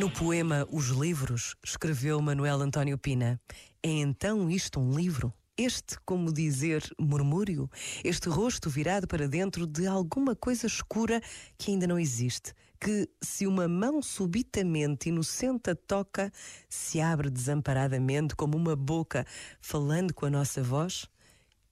No poema Os Livros, escreveu Manuel António Pina: É então isto um livro? Este, como dizer, murmúrio, este rosto virado para dentro de alguma coisa escura que ainda não existe, que, se uma mão subitamente inocente a toca, se abre desamparadamente como uma boca, falando com a nossa voz?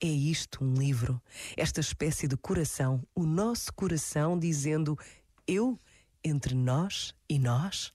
É isto um livro, esta espécie de coração, o nosso coração dizendo eu entre nós e nós?